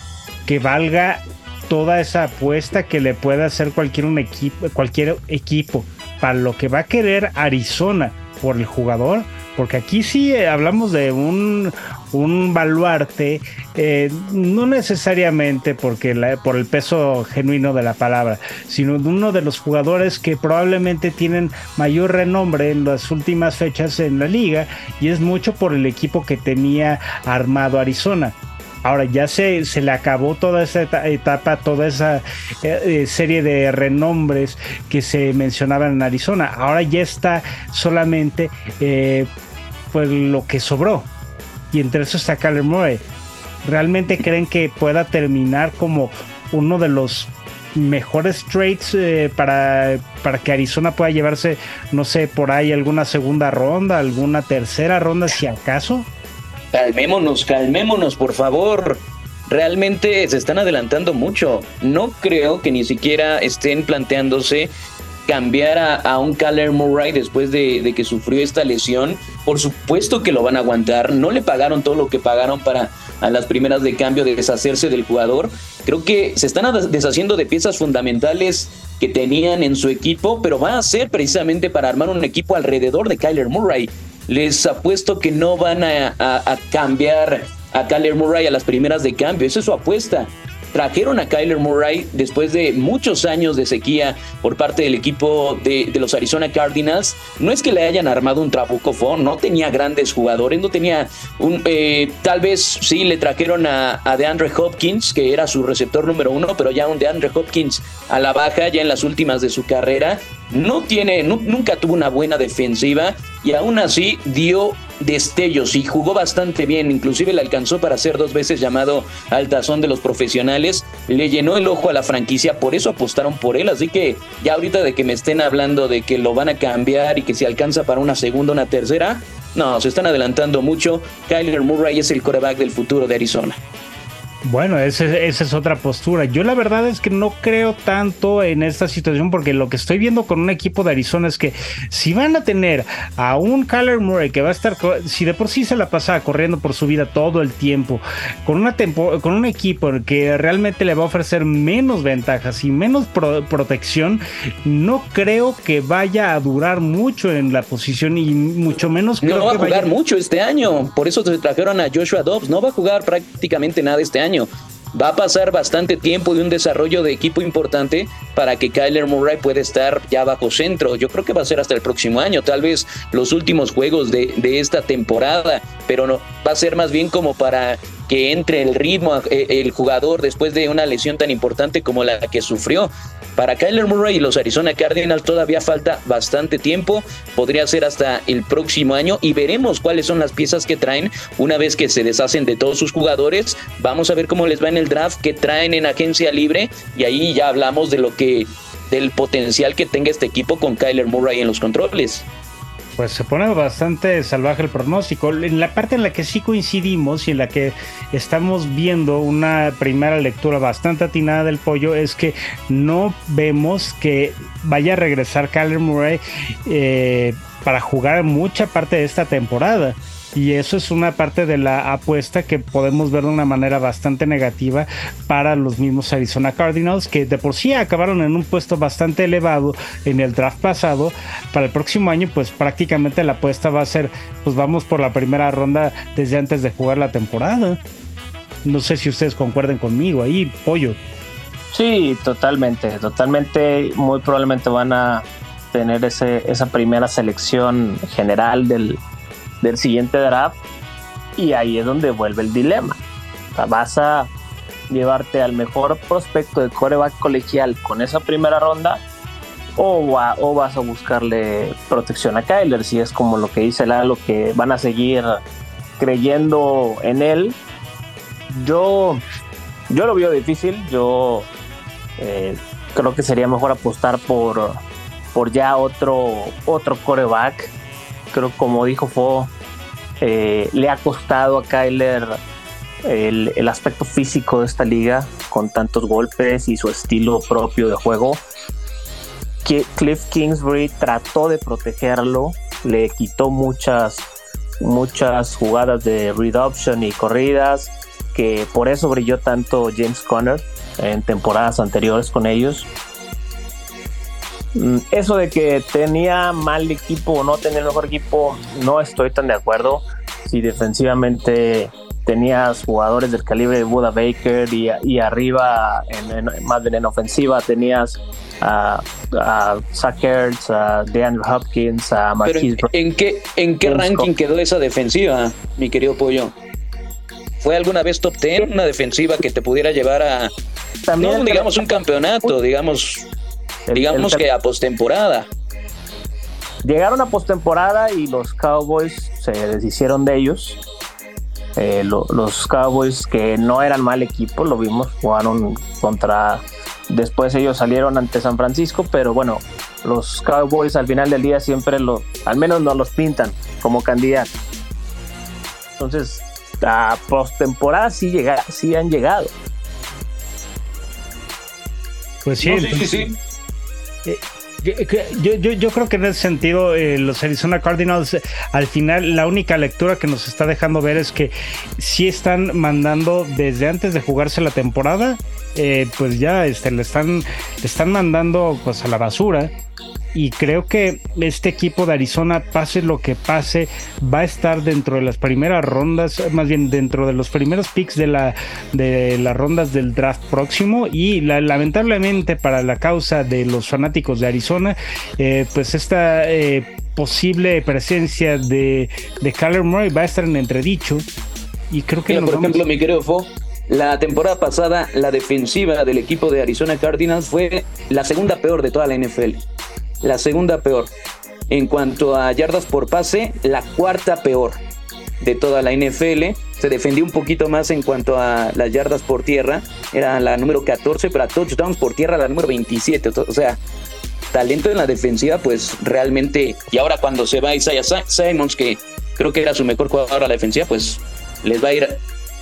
que valga toda esa apuesta que le pueda hacer cualquier, un equipo, cualquier equipo para lo que va a querer Arizona por el jugador. Porque aquí sí eh, hablamos de un, un baluarte, eh, no necesariamente porque por el peso genuino de la palabra, sino de uno de los jugadores que probablemente tienen mayor renombre en las últimas fechas en la liga y es mucho por el equipo que tenía armado Arizona. Ahora ya se, se le acabó toda esa etapa, toda esa eh, eh, serie de renombres que se mencionaban en Arizona. Ahora ya está solamente eh, pues lo que sobró. Y entre eso está Kyler Murray. ¿Realmente creen que pueda terminar como uno de los mejores trades para, para que Arizona pueda llevarse, no sé, por ahí alguna segunda ronda, alguna tercera ronda, si acaso? Calmémonos, calmémonos, por favor. Realmente se están adelantando mucho. No creo que ni siquiera estén planteándose cambiar a, un Kyler Murray después de, que sufrió esta lesión. Por supuesto que lo van a aguantar. No le pagaron todo lo que pagaron para a las primeras de cambio de deshacerse del jugador. Creo que se están deshaciendo de piezas fundamentales que tenían en su equipo, pero va a ser precisamente para armar un equipo alrededor de Kyler Murray les apuesto que no van a, cambiar a Kyler Murray a las primeras de cambio. Esa es su apuesta trajeron a Kyler Murray después de muchos años de sequía por parte del equipo de, los Arizona Cardinals. No es que le hayan armado un trabucofón, no tenía grandes jugadores, no tenía un. Eh, tal vez sí le trajeron a, a, DeAndre Hopkins, que era su receptor número uno, pero ya un DeAndre Hopkins a la baja, ya en las últimas de su carrera. No tiene, nunca tuvo una buena defensiva y aún así dio destellos y jugó bastante bien, inclusive le alcanzó para ser dos veces llamado al tazón de los profesionales, le llenó el ojo a la franquicia, por eso apostaron por él, así que ya ahorita de que me estén hablando de que lo van a cambiar y que se alcanza para una segunda, una tercera, no, se están adelantando mucho, Kyler Murray es el coreback del futuro de Arizona. Bueno, esa es otra postura. Yo la verdad es que no creo tanto en esta situación porque lo que estoy viendo con un equipo de Arizona es que si van a tener a un Kyler Murray que va a estar, si de por sí se la pasa corriendo por su vida todo el tiempo, con, una con un equipo que realmente le va a ofrecer menos ventajas y menos protección, no creo que vaya a durar mucho en la posición y mucho menos creo no va a jugar mucho este año. Por eso se trajeron a Joshua Dobbs. No va a jugar prácticamente nada este año. Va a pasar bastante tiempo de un desarrollo de equipo importante para que Kyler Murray pueda estar ya bajo centro. Yo creo que va a ser hasta el próximo año, tal vez los últimos juegos de, de esta temporada, pero no, va a ser más bien como para que entre el ritmo eh, el jugador después de una lesión tan importante como la que sufrió. Para Kyler Murray y los Arizona Cardinals todavía falta bastante tiempo, podría ser hasta el próximo año y veremos cuáles son las piezas que traen una vez que se deshacen de todos sus jugadores. Vamos a ver cómo les va en el draft que traen en agencia libre y ahí ya hablamos de lo que del potencial que tenga este equipo con Kyler Murray en los controles pues se pone bastante salvaje el pronóstico. En la parte en la que sí coincidimos y en la que estamos viendo una primera lectura bastante atinada del pollo es que no vemos que vaya a regresar Kyler Murray eh, para jugar mucha parte de esta temporada. Y eso es una parte de la apuesta que podemos ver de una manera bastante negativa para los mismos Arizona Cardinals, que de por sí acabaron en un puesto bastante elevado en el draft pasado. Para el próximo año, pues prácticamente la apuesta va a ser, pues vamos por la primera ronda desde antes de jugar la temporada. No sé si ustedes concuerden conmigo ahí, pollo. Sí, totalmente, totalmente. Muy probablemente van a tener ese, esa primera selección general del, del siguiente draft y ahí es donde vuelve el dilema. vas a llevarte al mejor prospecto de coreback colegial con esa primera ronda o, o vas a buscarle protección a Kyler si es como lo que dice lo que van a seguir creyendo en él. Yo, yo lo veo difícil. Yo eh, creo que sería mejor apostar por, por ya otro, otro coreback. Creo como dijo Fo, eh, le ha costado a Kyler el, aspecto físico de esta liga con tantos golpes y su estilo propio de juego. Cliff Kingsbury trató de protegerlo, le quitó muchas, muchas jugadas de read option y corridas, que por eso brilló tanto James Conner en temporadas anteriores con ellos. Mm, eso de que tenía mal equipo o no tenía el mejor equipo, no estoy tan de acuerdo. Si defensivamente tenías jugadores del calibre de Buda Baker y, y arriba, en, en, más bien en ofensiva, tenías a, Ertz, a DeAndre Hopkins, a Marquise Pero en, en, qué, ¿En qué ranking quedó esa defensiva, mi querido Pollo? ¿Fue alguna vez top 10 una defensiva que te pudiera llevar a, También no digamos, un campeonato, digamos, el, digamos el, que a postemporada? Llegaron a postemporada y los Cowboys se deshicieron de ellos. Eh, lo, los Cowboys que no eran mal equipo, lo vimos, jugaron contra... Después ellos salieron ante San Francisco, pero bueno, los Cowboys al final del día siempre lo, al menos nos los pintan como candidatos. Entonces, a postemporada sí, llega, sí han llegado. Pues sí, no, sí, sí, sí. Eh, yo, yo, yo, creo que en ese sentido eh, los Arizona Cardinals al final la única lectura que nos está dejando ver es que sí están mandando desde antes de jugarse la temporada eh, pues ya este, le están le están mandando pues a la basura y creo que este equipo de Arizona, pase lo que pase, va a estar dentro de las primeras rondas, más bien dentro de los primeros picks de, la, de las rondas del draft próximo. Y la, lamentablemente para la causa de los fanáticos de Arizona, eh, pues esta eh, posible presencia de, de Kyler Murray va a estar en entredicho. Y creo que... Mira, por ejemplo, mi querido Fo, la temporada pasada, la defensiva del equipo de Arizona Cardinals fue la segunda peor de toda la NFL la segunda peor. En cuanto a yardas por pase, la cuarta peor de toda la NFL. Se defendió un poquito más en cuanto a las yardas por tierra. Era la número 14, pero a touchdowns por tierra la número 27. O sea, talento en la defensiva, pues realmente. Y ahora cuando se va Isaiah Simons, que creo que era su mejor jugador a la defensiva, pues les va a ir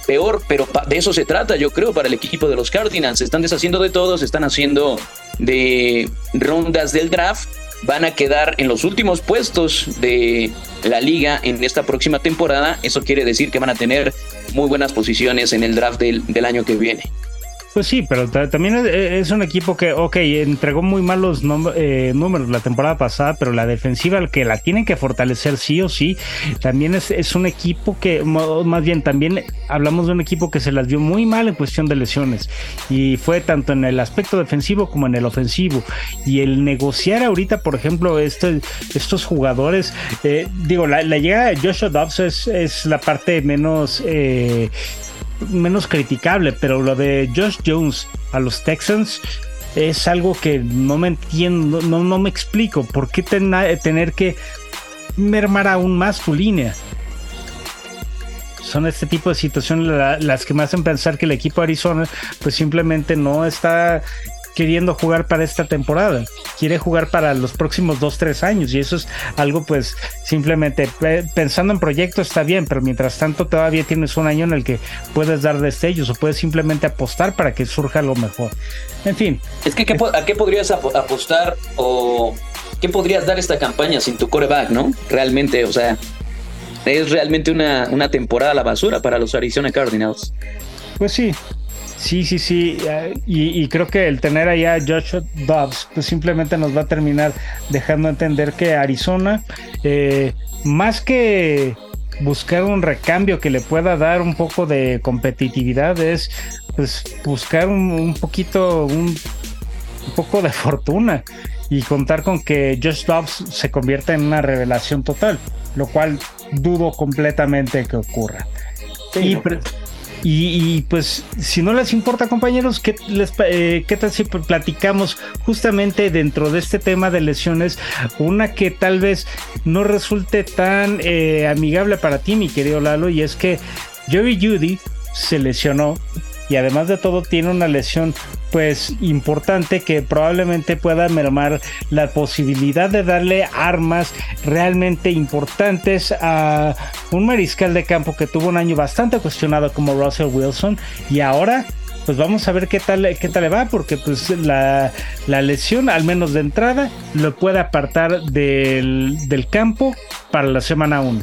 peor, pero de eso se trata, yo creo, para el equipo de los Cardinals. Se están deshaciendo de todo, se están haciendo de rondas del draft. Van a quedar en los últimos puestos de la liga en esta próxima temporada. Eso quiere decir que van a tener muy buenas posiciones en el draft del, del año que viene. Pues sí, pero también es un equipo que, ok, entregó muy malos eh, números la temporada pasada, pero la defensiva, que la tienen que fortalecer sí o sí, también es, es un equipo que, más bien, también hablamos de un equipo que se las vio muy mal en cuestión de lesiones. Y fue tanto en el aspecto defensivo como en el ofensivo. Y el negociar ahorita, por ejemplo, este, estos jugadores, eh, digo, la, la, llegada de Joshua Dobbs es, es la parte menos... Eh, menos criticable, pero lo de Josh Jones a los Texans es algo que no me entiendo, no, no me explico. ¿Por qué ten, tener que mermar aún más tu línea? Son este tipo de situaciones la, las que me hacen pensar que el equipo de Arizona pues simplemente no está queriendo jugar para esta temporada, quiere jugar para los próximos 2-3 años y eso es algo pues simplemente pensando en proyectos está bien, pero mientras tanto todavía tienes un año en el que puedes dar destellos o puedes simplemente apostar para que surja algo mejor. En fin. Es que ¿a qué podrías apostar o qué podrías dar esta campaña sin tu coreback, no? Realmente, o sea, es realmente una, una temporada a la basura para los Arizona Cardinals. Pues sí, Sí, sí, sí. Y, y, creo que el tener allá a Joshua Dobbs, pues simplemente nos va a terminar dejando entender que Arizona, eh, más que buscar un recambio que le pueda dar un poco de competitividad, es pues buscar un, un poquito, un, un, poco de fortuna y contar con que Josh Dobbs se convierta en una revelación total, lo cual dudo completamente que ocurra. Sí, y, Y, pues, si no les importa, compañeros, ¿qué, les, eh, ¿qué tal si platicamos justamente dentro de este tema de lesiones? Una que tal vez no resulte tan eh, amigable para ti, mi querido Lalo, y es que Joey Judy se lesionó y además de todo tiene una lesión pues importante que probablemente pueda mermar la posibilidad de darle armas realmente importantes a un mariscal de campo que tuvo un año bastante cuestionado como Russell Wilson y ahora pues vamos a ver qué tal, qué tal le va, porque pues la, lesión, al menos de entrada, lo puede apartar del, del campo para la semana 1.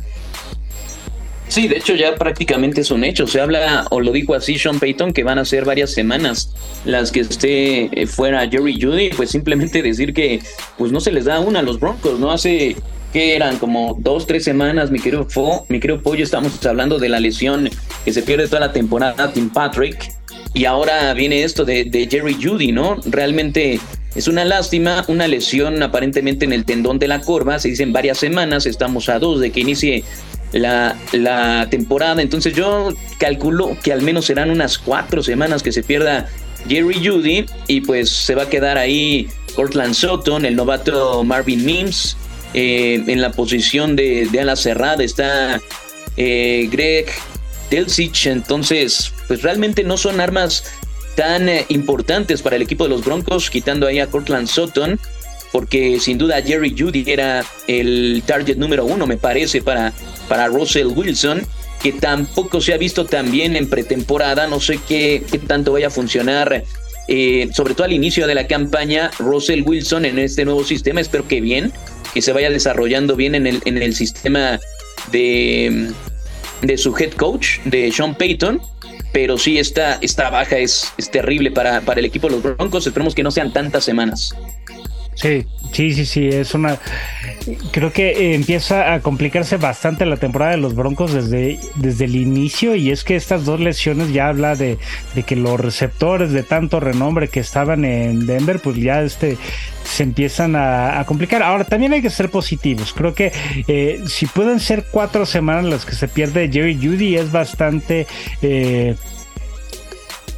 Sí, de hecho ya prácticamente es un hecho. Se habla, o lo dijo así Sean Payton, que van a ser varias semanas las que esté eh, fuera Jerry Judy. Pues simplemente decir que pues no se les da una a los Broncos, ¿no? Hace que eran como dos, tres semanas, mi querido Fo, mi querido Pollo, estamos hablando de la lesión que se pierde toda la temporada, Tim Patrick. Y ahora viene esto de, de Jerry Judy, ¿no? Realmente es una lástima, una lesión aparentemente en el tendón de la corva, se dicen varias semanas, estamos a dos de que inicie la, la temporada. Entonces yo calculo que al menos serán unas cuatro semanas que se pierda Jerry Judy y pues se va a quedar ahí Cortland Sutton, el novato Marvin Mims. Eh, en la posición de, de ala cerrada está eh, Greg Delsich. Entonces, pues realmente no son armas tan eh, importantes para el equipo de los Broncos, quitando ahí a Cortland Sutton porque sin duda Jerry Judy era el target número uno, me parece, para, para Russell Wilson, que tampoco se ha visto tan bien en pretemporada, no sé qué, tanto vaya a funcionar. Eh, sobre todo al inicio de la campaña, Russell Wilson en este nuevo sistema, espero que bien, que se vaya desarrollando bien en el, en el sistema de, de su head coach, de Sean Payton, pero sí, esta, esta baja es, es terrible para, para el equipo de los Broncos, esperemos que no sean tantas semanas. Sí, sí, sí, sí, es una... Creo que empieza a complicarse bastante la temporada de los Broncos desde, desde el inicio y es que estas dos lesiones ya habla de, que los receptores de tanto renombre que estaban en Denver, pues ya este, se empiezan a, complicar. Ahora, también hay que ser positivos. Creo que eh, si pueden ser cuatro semanas las que se pierde Jerry Judy es bastante... Eh,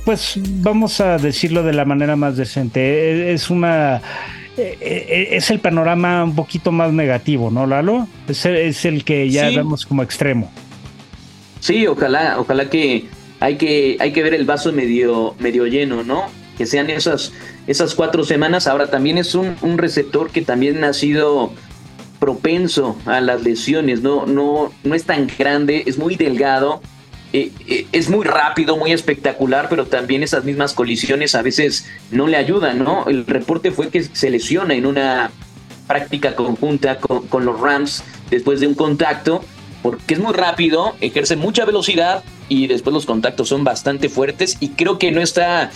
pues vamos a decirlo de la manera más decente. Es una es el panorama un poquito más negativo, ¿no, Lalo? Es el, que ya vemos como extremo. Sí, ojalá, ojalá que hay que, hay que ver el vaso medio, medio lleno, ¿no? Que sean esas, esas cuatro semanas. Ahora también es un, un receptor que también ha sido propenso a las lesiones, no, no, no es tan grande, es muy delgado eh, eh, es muy rápido, muy espectacular, pero también esas mismas colisiones a veces no le ayudan, ¿no? El reporte fue que se lesiona en una práctica conjunta con, los Rams después de un contacto, porque es muy rápido, ejerce mucha velocidad y después los contactos son bastante fuertes y creo que no está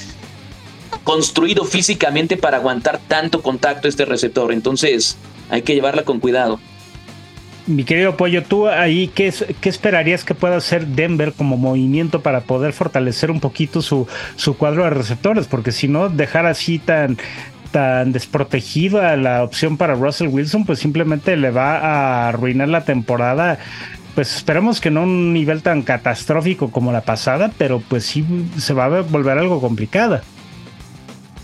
construido físicamente para aguantar tanto contacto este receptor, entonces hay que llevarla con cuidado. Mi querido Pollo, tú ahí, ¿qué, ¿qué, esperarías que pueda hacer Denver como movimiento para poder fortalecer un poquito su, su cuadro de receptores? Porque si no, dejar así tan, tan desprotegida la opción para Russell Wilson, pues simplemente le va a arruinar la temporada. Pues esperemos que no un nivel tan catastrófico como la pasada, pero pues sí se va a volver algo complicada.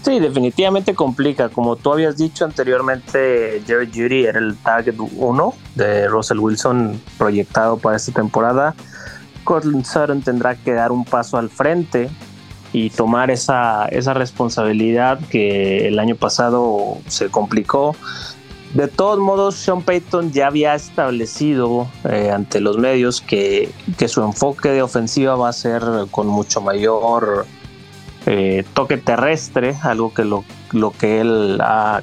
Sí, definitivamente complica. Como tú habías dicho anteriormente, Jerry Judy era el target 1 de Russell Wilson proyectado para esta temporada. Cortland Sutton tendrá que dar un paso al frente y tomar esa, esa responsabilidad que el año pasado se complicó. De todos modos, Sean Payton ya había establecido eh, ante los medios que, que, su enfoque de ofensiva va a ser con mucho mayor eh, toque terrestre, algo que lo, lo que él ha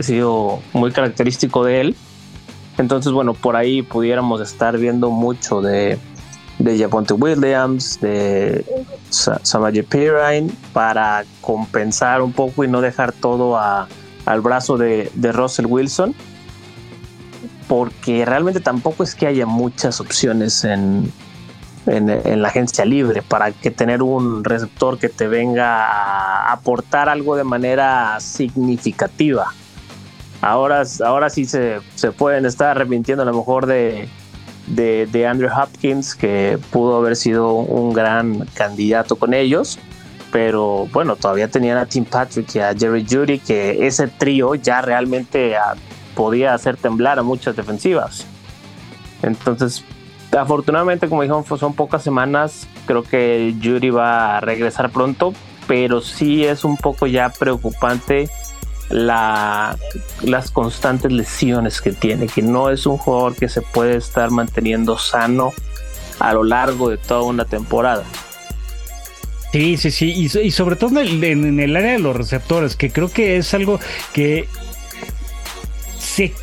sido muy característico de él. Entonces, bueno, por ahí pudiéramos estar viendo mucho de, de Japonte Williams, de Samaje Pirine, para compensar un poco y no dejar todo al brazo de, de Russell Wilson porque realmente tampoco es que haya muchas opciones en, en, la agencia libre para que tener un receptor que te venga a aportar algo de manera significativa. Ahora, ahora sí se, se pueden estar arrepintiendo a lo mejor de, de, Andrew Hopkins, que pudo haber sido un gran candidato con ellos. Pero bueno, todavía tenían a Tim Patrick y a Jerry Judy, que ese trío ya realmente ah, podía hacer temblar a muchas defensivas. Entonces, afortunadamente, como dijeron, son pocas semanas. Creo que Judy va a regresar pronto, pero sí es un poco ya preocupante la, las constantes lesiones que tiene, que no es un jugador que se puede estar manteniendo sano a lo largo de toda una temporada. Sí, sí, sí, y, sobre todo en el área de los receptores, que creo que es algo que se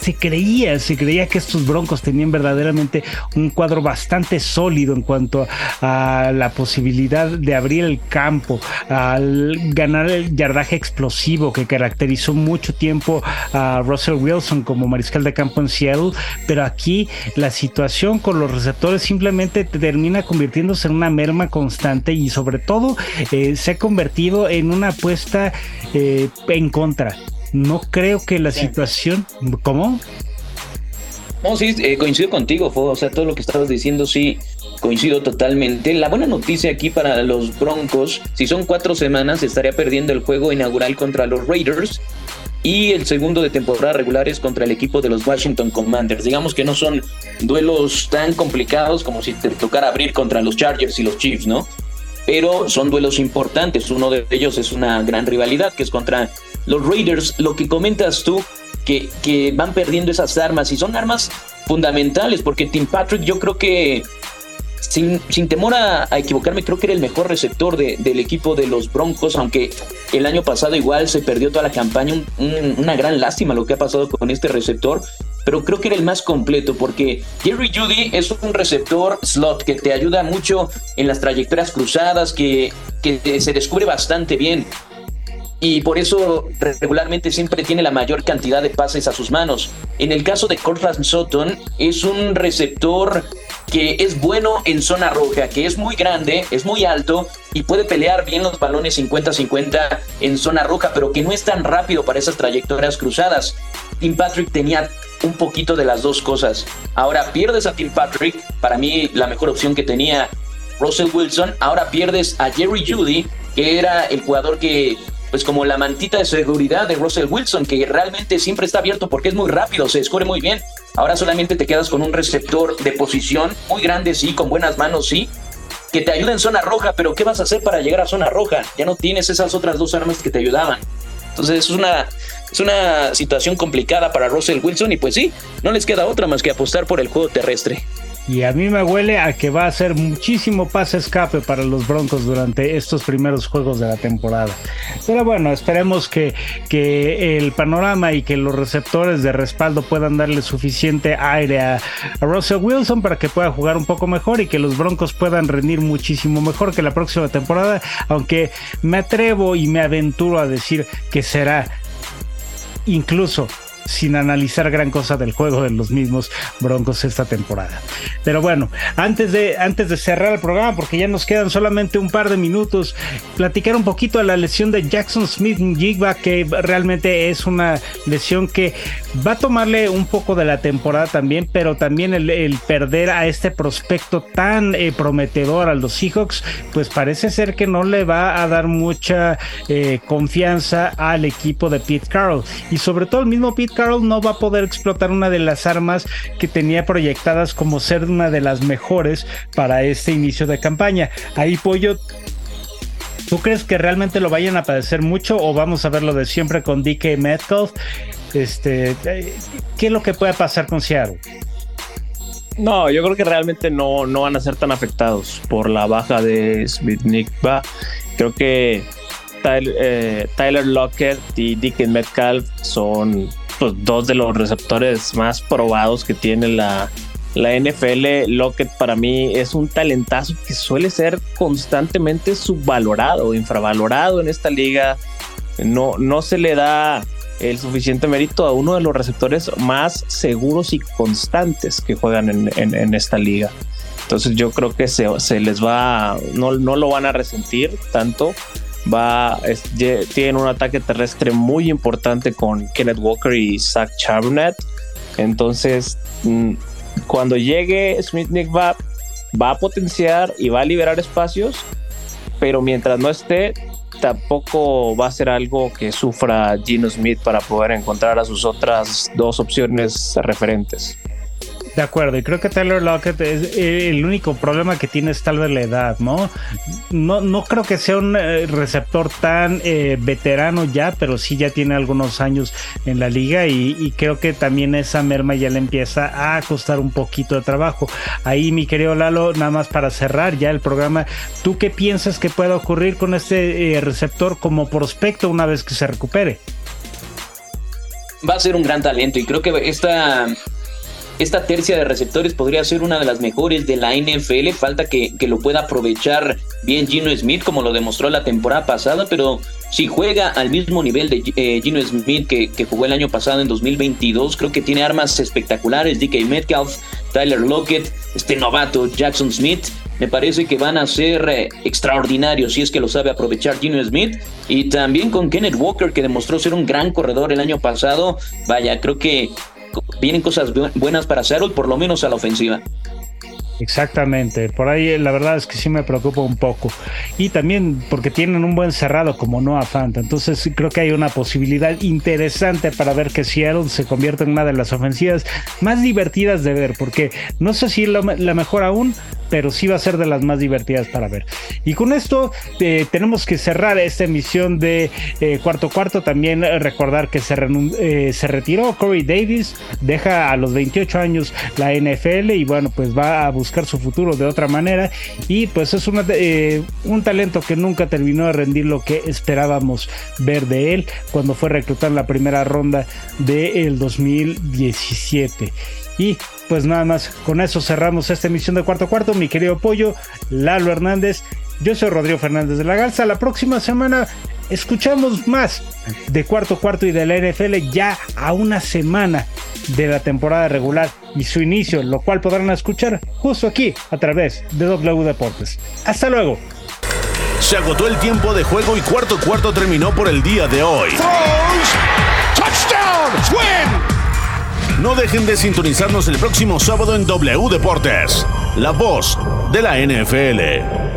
se creía, se creía que estos Broncos tenían verdaderamente un cuadro bastante sólido en cuanto a la posibilidad de abrir el campo, al ganar el yardaje explosivo que caracterizó mucho tiempo a Russell Wilson como mariscal de campo en Seattle, pero aquí la situación con los receptores simplemente termina convirtiéndose en una merma constante y sobre todo eh, se ha convertido en una apuesta eh, en contra no creo que la situación. ¿Cómo? No, sí, eh, coincido contigo, Fo. O sea, todo lo que estabas diciendo, sí, coincido totalmente. La buena noticia aquí para los Broncos, si son cuatro semanas, estaría perdiendo el juego inaugural contra los Raiders y el segundo de temporada regular es contra el equipo de los Washington Commanders. Digamos que no son duelos tan complicados como si te tocara abrir contra los Chargers y los Chiefs, ¿no? Pero son duelos importantes. Uno de ellos es una gran rivalidad que es contra los Raiders, lo que comentas tú, que, que van perdiendo esas armas y son armas fundamentales, porque Tim Patrick yo creo que sin, sin, temor a, equivocarme, creo que era el mejor receptor del equipo de los Broncos, aunque el año pasado igual se perdió toda la campaña, una gran lástima lo que ha pasado con este receptor, pero creo que era el más completo porque Jerry Judy es un receptor slot que te ayuda mucho en las trayectorias cruzadas, que, que se descubre bastante bien y por eso regularmente siempre tiene la mayor cantidad de pases a sus manos. En el caso de Cortland Sutton, es un receptor que es bueno en zona roja, que es muy grande, es muy alto y puede pelear bien los balones 50-50 en zona roja, pero que no es tan rápido para esas trayectorias cruzadas. Tim Patrick tenía un poquito de las dos cosas. Ahora pierdes a Tim Patrick, para mí la mejor opción que tenía Russell Wilson. Ahora pierdes a Jerry Judy, que era el jugador que pues como la mantita de seguridad de Russell Wilson, que realmente siempre está abierto porque es muy rápido, se descubre muy bien. Ahora solamente te quedas con un receptor de posición muy grande, sí, con buenas manos, sí, que te ayuda en zona roja, pero ¿qué vas a hacer para llegar a zona roja? Ya no tienes esas otras dos armas que te ayudaban. Entonces es una, es una situación complicada para Russell Wilson y pues sí, no les queda otra más que apostar por el juego terrestre. Y a mí me huele a que va a ser muchísimo pase escape para los Broncos durante estos primeros juegos de la temporada. Pero bueno, esperemos que, que el panorama y que los receptores de respaldo puedan darle suficiente aire a, Russell Wilson para que pueda jugar un poco mejor y que los Broncos puedan rendir muchísimo mejor que la próxima temporada. Aunque me atrevo y me aventuro a decir que será incluso sin analizar gran cosa del juego de los mismos Broncos esta temporada. Pero bueno, antes de, antes de cerrar el programa, porque ya nos quedan solamente un par de minutos, platicar un poquito de la lesión de Jackson Smith Jigba, que realmente es una lesión que va a tomarle un poco de la temporada también, pero también el, perder a este prospecto tan eh, prometedor a los Seahawks, pues parece ser que no le va a dar mucha eh, confianza al equipo de Pete Carroll. Y sobre todo el mismo Pete Carroll no va a poder explotar una de las armas que tenía proyectadas como ser una de las mejores para este inicio de campaña. Ahí Pollo ¿Tú crees que realmente lo vayan a padecer mucho o vamos a ver lo de siempre con DK Metcalf? Este, ¿Qué es lo que puede pasar con Seattle? No, yo creo que realmente no, no van a ser tan afectados por la baja de Smith Nickba. Creo que Tyler, eh, Tyler Lockett y DK Metcalf son pues, dos de los receptores más probados que tiene la, la NFL, Lockett para mí es un talentazo que suele ser constantemente subvalorado, infravalorado en esta liga. No, no se le da el suficiente mérito a uno de los receptores más seguros y constantes que juegan en, esta liga. Entonces yo creo que se, les va, no, no, lo van a resentir tanto. Va, tienen un ataque terrestre muy importante con Kenneth Walker y Zach Charbonnet. Entonces, mm, cuando llegue Smith va, va a potenciar y va a liberar espacios, pero mientras no esté, tampoco va a ser algo que sufra Gino Smith para poder encontrar a sus otras dos opciones referentes. De acuerdo, y creo que Taylor Lockett es eh, el único problema que tiene es tal vez la edad, ¿no? No, no creo que sea un eh, receptor tan eh, veterano ya, pero sí ya tiene algunos años en la liga y, creo que también esa merma ya le empieza a costar un poquito de trabajo. Ahí, mi querido Lalo, nada más para cerrar ya el programa, ¿tú qué piensas que pueda ocurrir con este receptor como prospecto una vez que se recupere? Va a ser un gran talento y creo que esta esta tercia de receptores podría ser una de las mejores de la NFL. Falta que, lo pueda aprovechar bien Gino Smith, como lo demostró la temporada pasada, pero si juega al mismo nivel de eh, Gino Smith que, jugó el año pasado en 2022, creo que tiene armas espectaculares. DK Metcalf, Tyler Lockett, este novato Jackson Smith. Me parece que van a ser eh, extraordinarios si es que lo sabe aprovechar Gino Smith. Y también con Kenneth Walker, que demostró ser un gran corredor el año pasado. Vaya, creo que vienen cosas buenas para Seattle, por lo menos a la ofensiva. Exactamente, por ahí la verdad es que sí me preocupa un poco. Y también porque tienen un buen cerrado como Noah Fanta. Entonces creo que hay una posibilidad interesante para ver que Seattle se convierta en una de las ofensivas más divertidas de ver. Porque no sé si la, la mejor aún, pero sí va a ser de las más divertidas para ver. Y con esto eh, tenemos que cerrar esta emisión de eh, cuarto cuarto. También recordar que se, eh, se retiró Corey Davis, deja a los 28 años la NFL y bueno, pues va a buscar su futuro de otra manera y pues es una, eh, un talento que nunca terminó de rendir lo que esperábamos ver de él cuando fue reclutado en la primera ronda del 2017. Y pues nada más, con eso cerramos esta emisión de cuarto cuarto. Mi querido Pollo, Lalo Hernández, yo soy Rodrigo Fernández de la Garza. La próxima semana escuchamos más de cuarto cuarto y de la NFL ya a una semana de la temporada regular y su inicio, lo cual podrán escuchar justo aquí a través de W Deportes. Hasta luego. Se agotó el tiempo de juego y cuarto cuarto terminó por el día de hoy. No dejen de sintonizarnos el próximo sábado en W Deportes, la voz de la NFL.